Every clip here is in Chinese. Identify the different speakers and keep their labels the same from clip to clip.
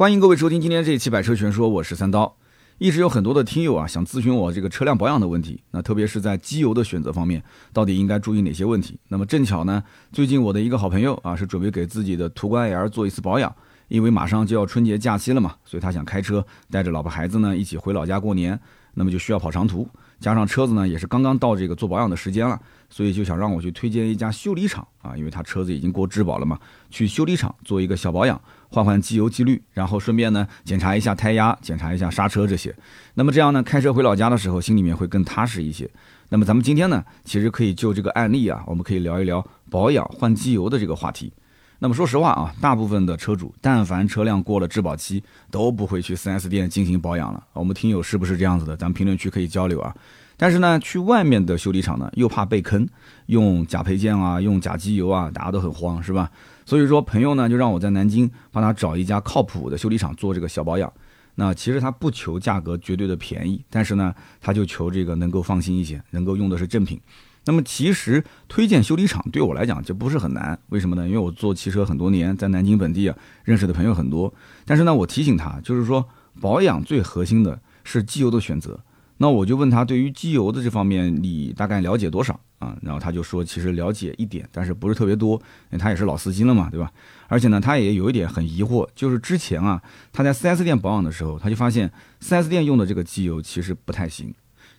Speaker 1: 欢迎各位收听今天这一期《百车全说》，我是三刀。一直有很多的听友啊想咨询我这个车辆保养的问题，那特别是在机油的选择方面，到底应该注意哪些问题？那么正巧呢，最近我的一个好朋友啊是准备给自己的途观 L 做一次保养，因为马上就要春节假期了嘛，所以他想开车带着老婆孩子呢一起回老家过年，那么就需要跑长途。加上车子呢也是刚刚到这个做保养的时间了，所以就想让我去推荐一家修理厂啊，因为他车子已经过质保了嘛，去修理厂做一个小保养，换换机油机滤，然后顺便呢检查一下胎压，检查一下刹车这些。那么这样呢，开车回老家的时候心里面会更踏实一些。那么咱们今天呢，其实可以就这个案例啊，我们可以聊一聊保养换机油的这个话题。那么说实话啊，大部分的车主，但凡车辆过了质保期，都不会去 4S 店进行保养了。我们听友是不是这样子的？咱们评论区可以交流啊。但是呢，去外面的修理厂呢，又怕被坑，用假配件啊，用假机油啊，大家都很慌，是吧？所以说，朋友呢就让我在南京帮他找一家靠谱的修理厂做这个小保养。那其实他不求价格绝对的便宜，但是呢，他就求这个能够放心一些，能够用的是正品。那么其实推荐修理厂对我来讲就不是很难，为什么呢？因为我做汽车很多年，在南京本地啊认识的朋友很多。但是呢，我提醒他，就是说保养最核心的是机油的选择。那我就问他，对于机油的这方面，你大概了解多少啊？然后他就说，其实了解一点，但是不是特别多，因为他也是老司机了嘛，对吧？而且呢，他也有一点很疑惑，就是之前啊，他在 4S 店保养的时候，他就发现 4S 店用的这个机油其实不太行。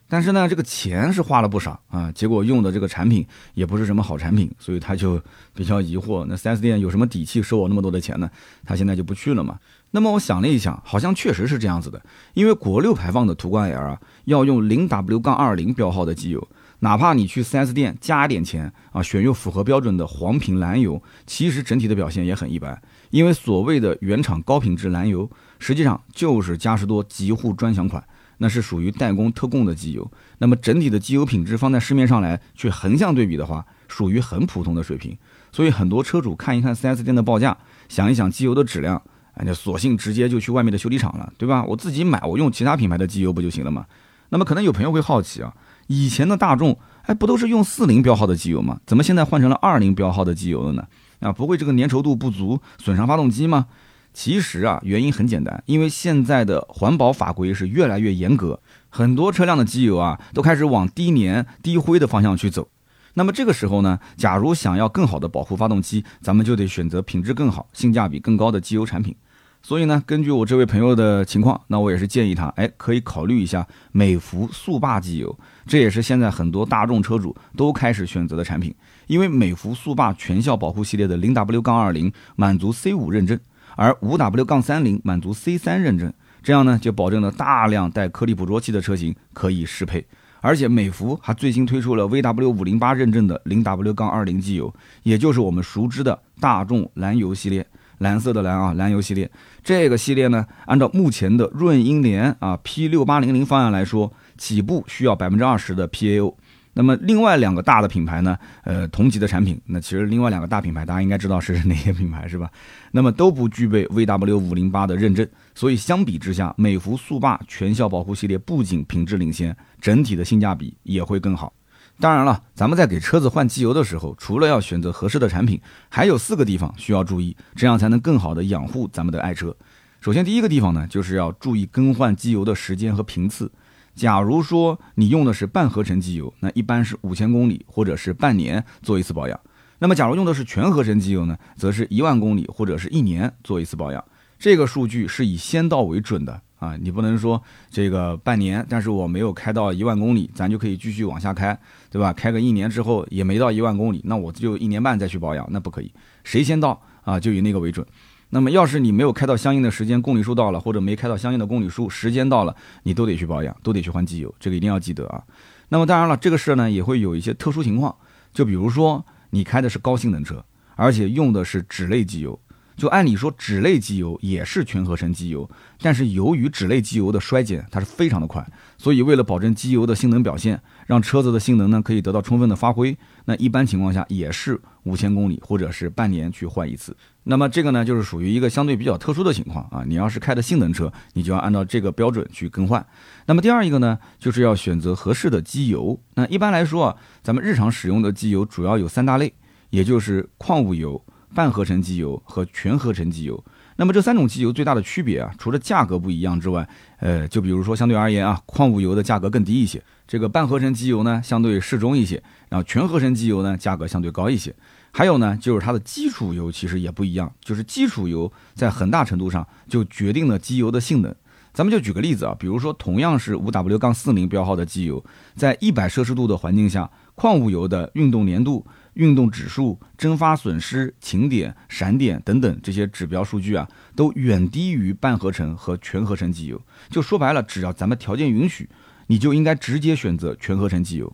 Speaker 1: 但是呢，这个钱是花了不少啊，结果用的这个产品也不是什么好产品，所以他就比较疑惑。那 4S 店有什么底气收我那么多的钱呢？他现在就不去了嘛。那么我想了一想，好像确实是这样子的，因为国六排放的途观 L 啊，要用 0W- 杠20标号的机油，哪怕你去 4S 店加点钱啊，选用符合标准的黄品蓝油，其实整体的表现也很一般。因为所谓的原厂高品质蓝油，实际上就是嘉实多极护专享款。那是属于代工特供的机油，那么整体的机油品质放在市面上来去横向对比的话，属于很普通的水平。所以很多车主看一看 4S 店的报价，想一想机油的质量，哎，就索性直接就去外面的修理厂了，对吧？我自己买，我用其他品牌的机油不就行了吗？那么可能有朋友会好奇啊，以前的大众，哎，不都是用四零标号的机油吗？怎么现在换成了二零标号的机油了呢？啊，不会这个粘稠度不足，损伤发动机吗？其实啊，原因很简单，因为现在的环保法规是越来越严格，很多车辆的机油啊都开始往低粘、低灰的方向去走。那么这个时候呢，假如想要更好的保护发动机，咱们就得选择品质更好、性价比更高的机油产品。所以呢，根据我这位朋友的情况，那我也是建议他，哎，可以考虑一下美孚速霸机油，这也是现在很多大众车主都开始选择的产品，因为美孚速霸全效保护系列的零 W- 杠二零满足 C 五认证。而五 W 杠三零满足 C 三认证，这样呢就保证了大量带颗粒捕捉器的车型可以适配。而且美孚还最新推出了 VW 五零八认证的零 W 杠二零机油，也就是我们熟知的大众蓝油系列，蓝色的蓝啊，蓝油系列。这个系列呢，按照目前的润英联啊 P 六八零零方案来说，起步需要百分之二十的 PAO。那么另外两个大的品牌呢，呃，同级的产品，那其实另外两个大品牌大家应该知道是哪些品牌是吧？那么都不具备 VW 五零八的认证，所以相比之下，美孚速霸全效保护系列不仅品质领先，整体的性价比也会更好。当然了，咱们在给车子换机油的时候，除了要选择合适的产品，还有四个地方需要注意，这样才能更好的养护咱们的爱车。首先第一个地方呢，就是要注意更换机油的时间和频次。假如说你用的是半合成机油，那一般是五千公里或者是半年做一次保养。那么假如用的是全合成机油呢，则是一万公里或者是一年做一次保养。这个数据是以先到为准的啊，你不能说这个半年，但是我没有开到一万公里，咱就可以继续往下开，对吧？开个一年之后也没到一万公里，那我就一年半再去保养，那不可以。谁先到啊，就以那个为准。那么，要是你没有开到相应的时间，公里数到了，或者没开到相应的公里数，时间到了，你都得去保养，都得去换机油，这个一定要记得啊。那么，当然了，这个事呢也会有一些特殊情况，就比如说你开的是高性能车，而且用的是酯类机油，就按理说酯类机油也是全合成机油，但是由于酯类机油的衰减它是非常的快，所以为了保证机油的性能表现，让车子的性能呢可以得到充分的发挥，那一般情况下也是五千公里或者是半年去换一次。那么这个呢，就是属于一个相对比较特殊的情况啊。你要是开的性能车，你就要按照这个标准去更换。那么第二一个呢，就是要选择合适的机油。那一般来说啊，咱们日常使用的机油主要有三大类，也就是矿物油、半合成机油和全合成机油。那么这三种机油最大的区别啊，除了价格不一样之外，呃，就比如说相对而言啊，矿物油的价格更低一些，这个半合成机油呢相对适中一些，然后全合成机油呢价格相对高一些。还有呢，就是它的基础油其实也不一样，就是基础油在很大程度上就决定了机油的性能。咱们就举个例子啊，比如说同样是五 W 杠四零标号的机油，在一百摄氏度的环境下，矿物油的运动粘度。运动指数、蒸发损失、晴点、闪点等等这些指标数据啊，都远低于半合成和全合成机油。就说白了，只要咱们条件允许，你就应该直接选择全合成机油。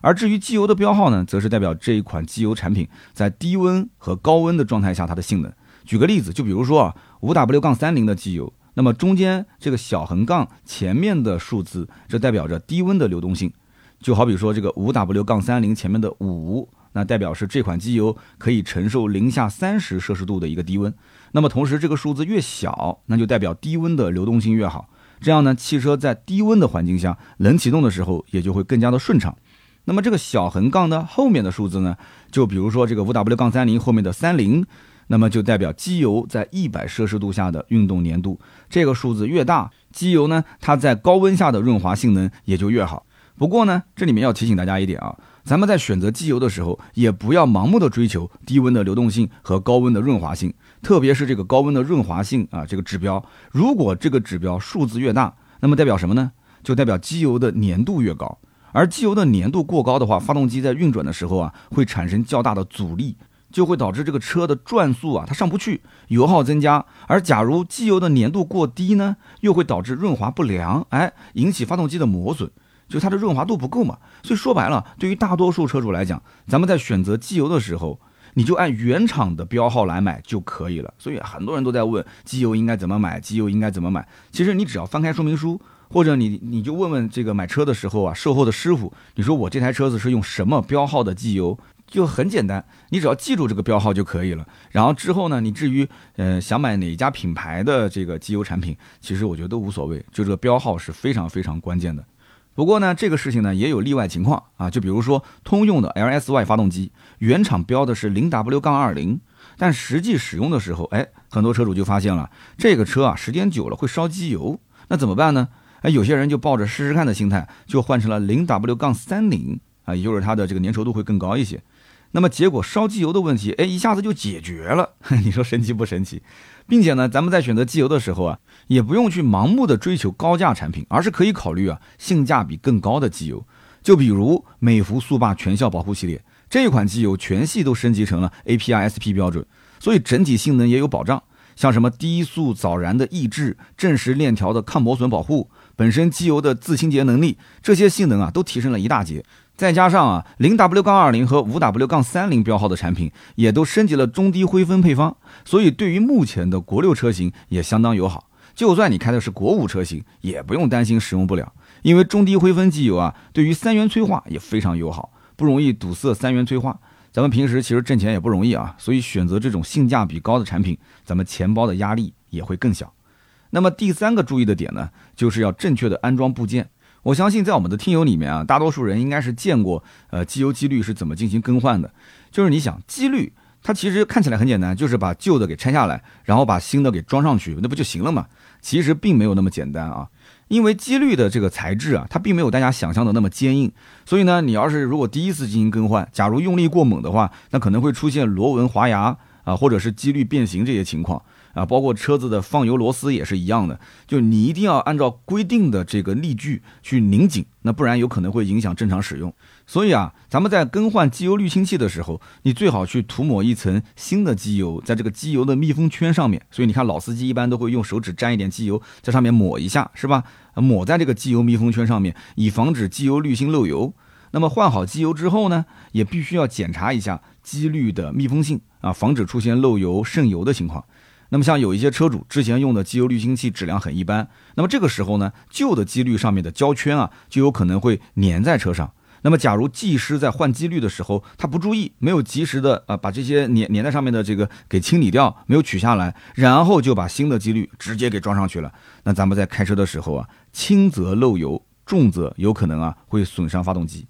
Speaker 1: 而至于机油的标号呢，则是代表这一款机油产品在低温和高温的状态下它的性能。举个例子，就比如说啊，五 W 杠三零的机油，那么中间这个小横杠前面的数字，这代表着低温的流动性。就好比说这个五 W 杠三零前面的五。那代表是这款机油可以承受零下三十摄氏度的一个低温，那么同时这个数字越小，那就代表低温的流动性越好。这样呢，汽车在低温的环境下冷启动的时候也就会更加的顺畅。那么这个小横杠的后面的数字呢，就比如说这个五 W 杠三零后面的三零，那么就代表机油在一百摄氏度下的运动粘度。这个数字越大，机油呢它在高温下的润滑性能也就越好。不过呢，这里面要提醒大家一点啊。咱们在选择机油的时候，也不要盲目的追求低温的流动性和高温的润滑性，特别是这个高温的润滑性啊，这个指标，如果这个指标数字越大，那么代表什么呢？就代表机油的粘度越高，而机油的粘度过高的话，发动机在运转的时候啊，会产生较大的阻力，就会导致这个车的转速啊，它上不去，油耗增加。而假如机油的粘度过低呢，又会导致润滑不良，哎，引起发动机的磨损。就它的润滑度不够嘛，所以说白了，对于大多数车主来讲，咱们在选择机油的时候，你就按原厂的标号来买就可以了。所以很多人都在问机油应该怎么买，机油应该怎么买。其实你只要翻开说明书，或者你你就问问这个买车的时候啊，售后的师傅，你说我这台车子是用什么标号的机油，就很简单，你只要记住这个标号就可以了。然后之后呢，你至于呃想买哪家品牌的这个机油产品，其实我觉得都无所谓，就这个标号是非常非常关键的。不过呢，这个事情呢也有例外情况啊，就比如说通用的 LSY 发动机，原厂标的是零 W 杠二零，但实际使用的时候，哎，很多车主就发现了这个车啊，时间久了会烧机油，那怎么办呢？哎，有些人就抱着试试看的心态，就换成了零 W 杠三零啊，也就是它的这个粘稠度会更高一些。那么结果烧机油的问题，哎，一下子就解决了。你说神奇不神奇？并且呢，咱们在选择机油的时候啊，也不用去盲目的追求高价产品，而是可以考虑啊性价比更高的机油。就比如美孚速霸全效保护系列这一款机油，全系都升级成了 API SP 标准，所以整体性能也有保障。像什么低速早燃的抑制、正时链条的抗磨损保护、本身机油的自清洁能力，这些性能啊都提升了一大截。再加上啊，零 W 杠二零和五 W 杠三零标号的产品也都升级了中低灰分配方，所以对于目前的国六车型也相当友好。就算你开的是国五车型，也不用担心使用不了，因为中低灰分机油啊，对于三元催化也非常友好，不容易堵塞三元催化。咱们平时其实挣钱也不容易啊，所以选择这种性价比高的产品，咱们钱包的压力也会更小。那么第三个注意的点呢，就是要正确的安装部件。我相信在我们的听友里面啊，大多数人应该是见过，呃，机油机滤是怎么进行更换的。就是你想，机滤它其实看起来很简单，就是把旧的给拆下来，然后把新的给装上去，那不就行了吗？其实并没有那么简单啊，因为机滤的这个材质啊，它并没有大家想象的那么坚硬，所以呢，你要是如果第一次进行更换，假如用力过猛的话，那可能会出现螺纹滑牙啊，或者是机滤变形这些情况。啊，包括车子的放油螺丝也是一样的，就你一定要按照规定的这个力矩去拧紧，那不然有可能会影响正常使用。所以啊，咱们在更换机油滤清器的时候，你最好去涂抹一层新的机油在这个机油的密封圈上面。所以你看，老司机一般都会用手指沾一点机油在上面抹一下，是吧？抹在这个机油密封圈上面，以防止机油滤芯漏油。那么换好机油之后呢，也必须要检查一下机滤的密封性啊，防止出现漏油渗油的情况。那么像有一些车主之前用的机油滤清器质量很一般，那么这个时候呢，旧的机滤上面的胶圈啊，就有可能会粘在车上。那么假如技师在换机滤的时候，他不注意，没有及时的啊把这些粘粘在上面的这个给清理掉，没有取下来，然后就把新的机滤直接给装上去了。那咱们在开车的时候啊，轻则漏油，重则有可能啊会损伤发动机。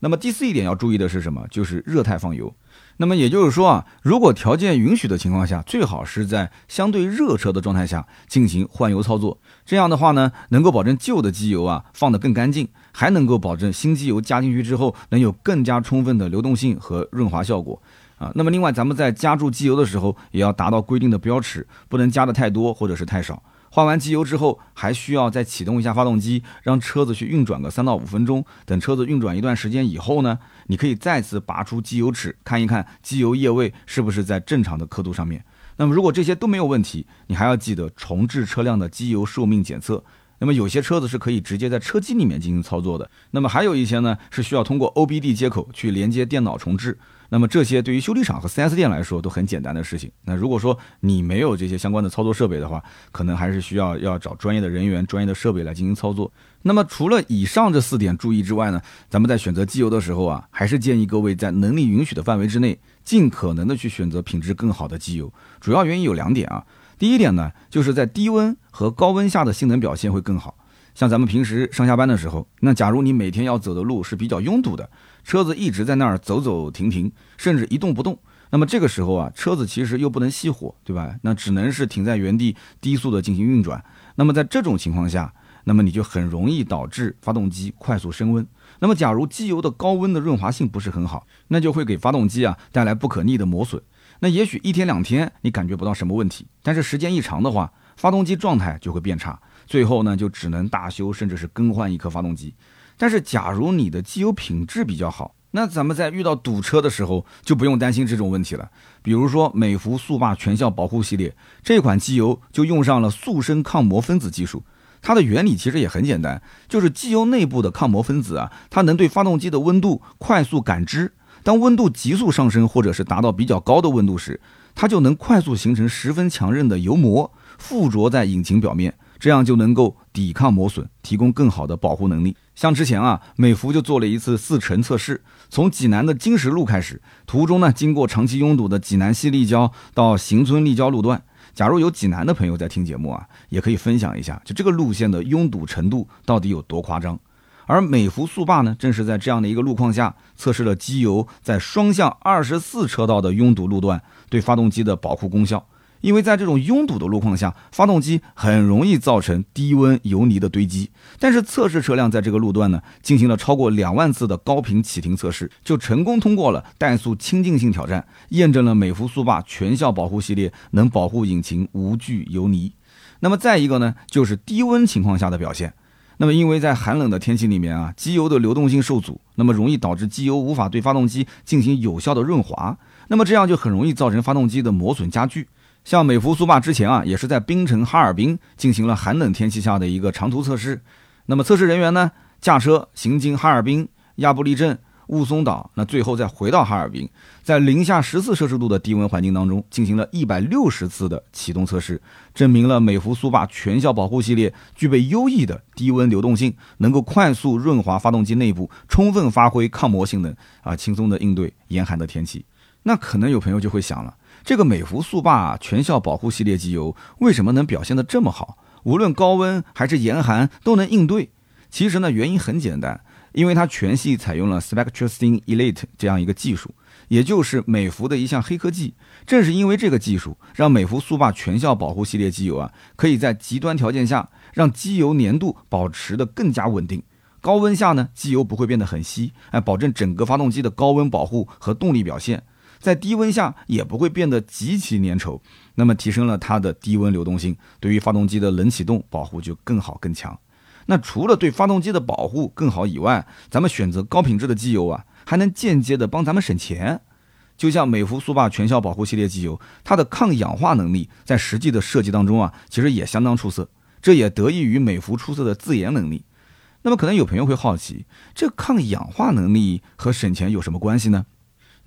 Speaker 1: 那么第四一点要注意的是什么？就是热态放油。那么也就是说啊，如果条件允许的情况下，最好是在相对热车的状态下进行换油操作。这样的话呢，能够保证旧的机油啊放得更干净，还能够保证新机油加进去之后能有更加充分的流动性和润滑效果啊。那么另外，咱们在加注机油的时候，也要达到规定的标尺，不能加的太多或者是太少。换完机油之后，还需要再启动一下发动机，让车子去运转个三到五分钟。等车子运转一段时间以后呢，你可以再次拔出机油尺，看一看机油液位是不是在正常的刻度上面。那么如果这些都没有问题，你还要记得重置车辆的机油寿命检测。那么有些车子是可以直接在车机里面进行操作的，那么还有一些呢是需要通过 OBD 接口去连接电脑重置。那么这些对于修理厂和 4S 店来说都很简单的事情。那如果说你没有这些相关的操作设备的话，可能还是需要要找专业的人员、专业的设备来进行操作。那么除了以上这四点注意之外呢，咱们在选择机油的时候啊，还是建议各位在能力允许的范围之内，尽可能的去选择品质更好的机油。主要原因有两点啊，第一点呢，就是在低温和高温下的性能表现会更好。像咱们平时上下班的时候，那假如你每天要走的路是比较拥堵的。车子一直在那儿走走停停，甚至一动不动。那么这个时候啊，车子其实又不能熄火，对吧？那只能是停在原地，低速的进行运转。那么在这种情况下，那么你就很容易导致发动机快速升温。那么假如机油的高温的润滑性不是很好，那就会给发动机啊带来不可逆的磨损。那也许一天两天你感觉不到什么问题，但是时间一长的话，发动机状态就会变差，最后呢就只能大修，甚至是更换一颗发动机。但是，假如你的机油品质比较好，那咱们在遇到堵车的时候就不用担心这种问题了。比如说，美孚速霸全效保护系列这款机油就用上了速生抗磨分子技术。它的原理其实也很简单，就是机油内部的抗磨分子啊，它能对发动机的温度快速感知。当温度急速上升，或者是达到比较高的温度时，它就能快速形成十分强韧的油膜，附着在引擎表面。这样就能够抵抗磨损，提供更好的保护能力。像之前啊，美孚就做了一次四层测试，从济南的金石路开始，途中呢经过长期拥堵的济南西立交到行村立交路段。假如有济南的朋友在听节目啊，也可以分享一下，就这个路线的拥堵程度到底有多夸张。而美孚速霸呢，正是在这样的一个路况下测试了机油在双向二十四车道的拥堵路段对发动机的保护功效。因为在这种拥堵的路况下，发动机很容易造成低温油泥的堆积。但是测试车辆在这个路段呢，进行了超过两万次的高频启停测试，就成功通过了怠速亲近性挑战，验证了美孚速霸全效保护系列能保护引擎无惧油泥。那么再一个呢，就是低温情况下的表现。那么因为在寒冷的天气里面啊，机油的流动性受阻，那么容易导致机油无法对发动机进行有效的润滑，那么这样就很容易造成发动机的磨损加剧。像美孚苏霸之前啊，也是在冰城哈尔滨进行了寒冷天气下的一个长途测试。那么测试人员呢，驾车行经哈尔滨、亚布力镇、雾凇岛，那最后再回到哈尔滨，在零下十四摄氏度的低温环境当中，进行了一百六十次的启动测试，证明了美孚苏霸全效保护系列具备优异的低温流动性，能够快速润滑发动机内部，充分发挥抗磨性能啊，轻松的应对严寒的天气。那可能有朋友就会想了。这个美孚速霸全效保护系列机油为什么能表现得这么好？无论高温还是严寒都能应对。其实呢，原因很简单，因为它全系采用了 Spectrastin Elite 这样一个技术，也就是美孚的一项黑科技。正是因为这个技术，让美孚速霸全效保护系列机油啊，可以在极端条件下让机油粘度保持得更加稳定。高温下呢，机油不会变得很稀，哎，保证整个发动机的高温保护和动力表现。在低温下也不会变得极其粘稠，那么提升了它的低温流动性，对于发动机的冷启动保护就更好更强。那除了对发动机的保护更好以外，咱们选择高品质的机油啊，还能间接的帮咱们省钱。就像美孚速霸全效保护系列机油，它的抗氧化能力在实际的设计当中啊，其实也相当出色，这也得益于美孚出色的自研能力。那么可能有朋友会好奇，这抗氧化能力和省钱有什么关系呢？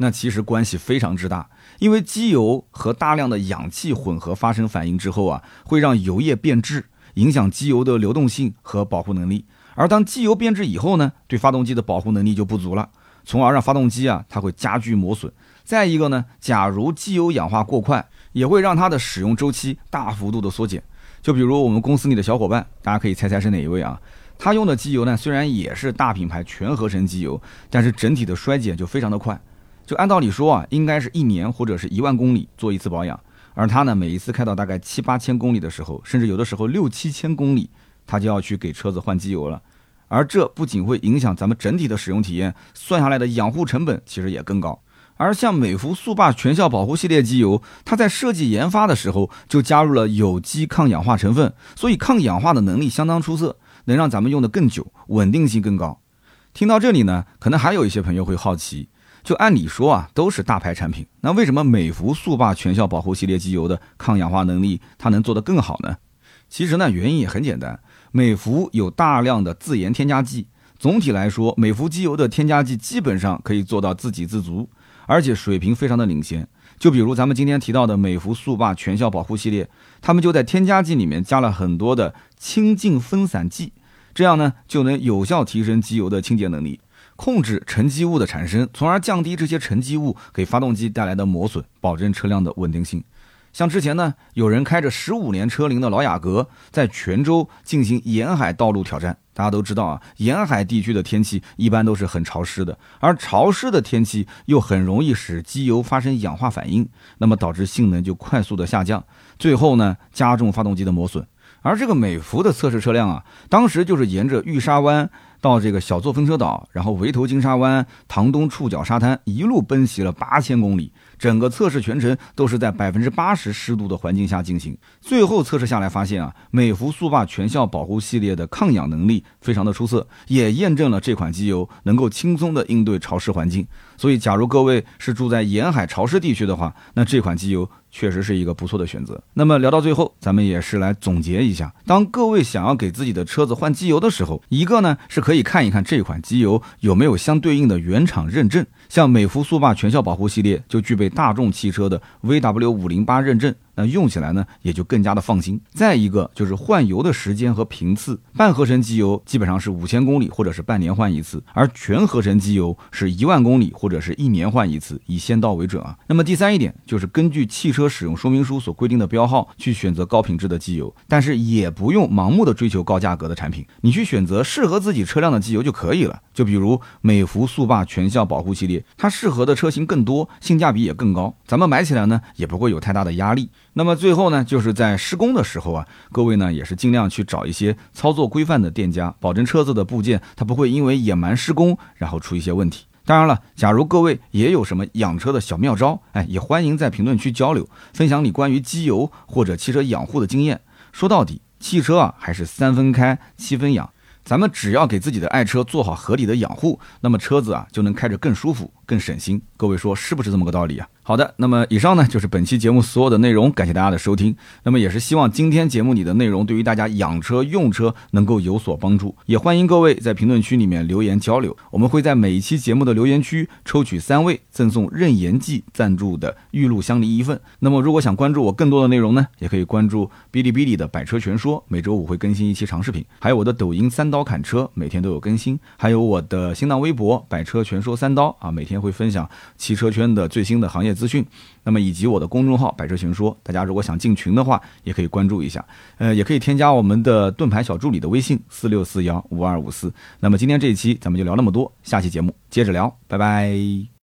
Speaker 1: 那其实关系非常之大，因为机油和大量的氧气混合发生反应之后啊，会让油液变质，影响机油的流动性和保护能力。而当机油变质以后呢，对发动机的保护能力就不足了，从而让发动机啊，它会加剧磨损。再一个呢，假如机油氧化过快，也会让它的使用周期大幅度的缩减。就比如我们公司里的小伙伴，大家可以猜猜是哪一位啊？他用的机油呢，虽然也是大品牌全合成机油，但是整体的衰减就非常的快。就按道理说啊，应该是一年或者是一万公里做一次保养，而他呢，每一次开到大概七八千公里的时候，甚至有的时候六七千公里，他就要去给车子换机油了。而这不仅会影响咱们整体的使用体验，算下来的养护成本其实也更高。而像美孚速霸全效保护系列机油，它在设计研发的时候就加入了有机抗氧化成分，所以抗氧化的能力相当出色，能让咱们用的更久，稳定性更高。听到这里呢，可能还有一些朋友会好奇，就按理说啊，都是大牌产品，那为什么美孚速霸全效保护系列机油的抗氧化能力它能做得更好呢？其实呢，原因也很简单，美孚有大量的自研添加剂，总体来说，美孚机油的添加剂基本上可以做到自给自足。而且水平非常的领先，就比如咱们今天提到的美孚速霸全效保护系列，他们就在添加剂里面加了很多的清净分散剂，这样呢就能有效提升机油的清洁能力，控制沉积物的产生，从而降低这些沉积物给发动机带来的磨损，保证车辆的稳定性。像之前呢，有人开着十五年车龄的老雅阁，在泉州进行沿海道路挑战。大家都知道啊，沿海地区的天气一般都是很潮湿的，而潮湿的天气又很容易使机油发生氧化反应，那么导致性能就快速的下降，最后呢加重发动机的磨损。而这个美孚的测试车辆啊，当时就是沿着玉沙湾。到这个小作风车岛，然后围头金沙湾、塘东触角沙滩，一路奔袭了八千公里，整个测试全程都是在百分之八十湿度的环境下进行。最后测试下来发现啊，美孚速霸全效保护系列的抗氧能力非常的出色，也验证了这款机油能够轻松的应对潮湿环境。所以，假如各位是住在沿海潮湿地区的话，那这款机油。确实是一个不错的选择。那么聊到最后，咱们也是来总结一下：当各位想要给自己的车子换机油的时候，一个呢是可以看一看这款机油有没有相对应的原厂认证，像美孚速霸全效保护系列就具备大众汽车的 VW 五零八认证。那用起来呢，也就更加的放心。再一个就是换油的时间和频次，半合成机油基本上是五千公里或者是半年换一次，而全合成机油是一万公里或者是一年换一次，以先到为准啊。那么第三一点就是根据汽车使用说明书所规定的标号去选择高品质的机油，但是也不用盲目的追求高价格的产品，你去选择适合自己车辆的机油就可以了。就比如美孚速霸全效保护系列，它适合的车型更多，性价比也更高，咱们买起来呢也不会有太大的压力。那么最后呢，就是在施工的时候啊，各位呢也是尽量去找一些操作规范的店家，保证车子的部件它不会因为野蛮施工然后出一些问题。当然了，假如各位也有什么养车的小妙招，哎，也欢迎在评论区交流，分享你关于机油或者汽车养护的经验。说到底，汽车啊还是三分开七分养。咱们只要给自己的爱车做好合理的养护，那么车子啊就能开着更舒服、更省心。各位说是不是这么个道理啊？好的，那么以上呢就是本期节目所有的内容，感谢大家的收听。那么也是希望今天节目里的内容对于大家养车用车能够有所帮助，也欢迎各位在评论区里面留言交流。我们会在每一期节目的留言区抽取三位赠送任言记赞助的玉露香梨一份。那么如果想关注我更多的内容呢，也可以关注哔哩哔哩的百车全说，每周五会更新一期长视频，还有我的抖音三刀砍车，每天都有更新，还有我的新浪微博百车全说三刀啊，每天会分享汽车圈的最新的行业。资讯，那么以及我的公众号“百车全说”，大家如果想进群的话，也可以关注一下，呃，也可以添加我们的盾牌小助理的微信四六四幺五二五四。那么今天这一期咱们就聊那么多，下期节目接着聊，拜拜。